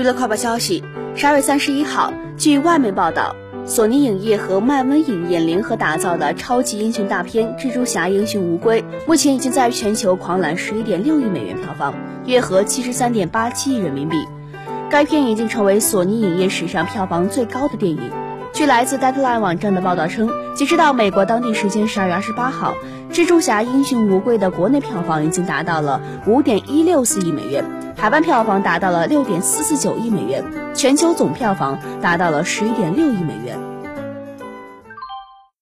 娱乐快报消息：十二月三十一号，据外媒报道，索尼影业和漫威影业联合打造的超级英雄大片《蜘蛛侠：英雄无归》，目前已经在全球狂揽十一点六亿美元票房，约合七十三点八七亿人民币。该片已经成为索尼影业史上票房最高的电影。据来自 Deadline 网站的报道称，截止到美国当地时间十二月二十八号，《蜘蛛侠：英雄无归》的国内票房已经达到了五点一六四亿美元。台湾票房达到了六点四四九亿美元，全球总票房达到了十一点六亿美元。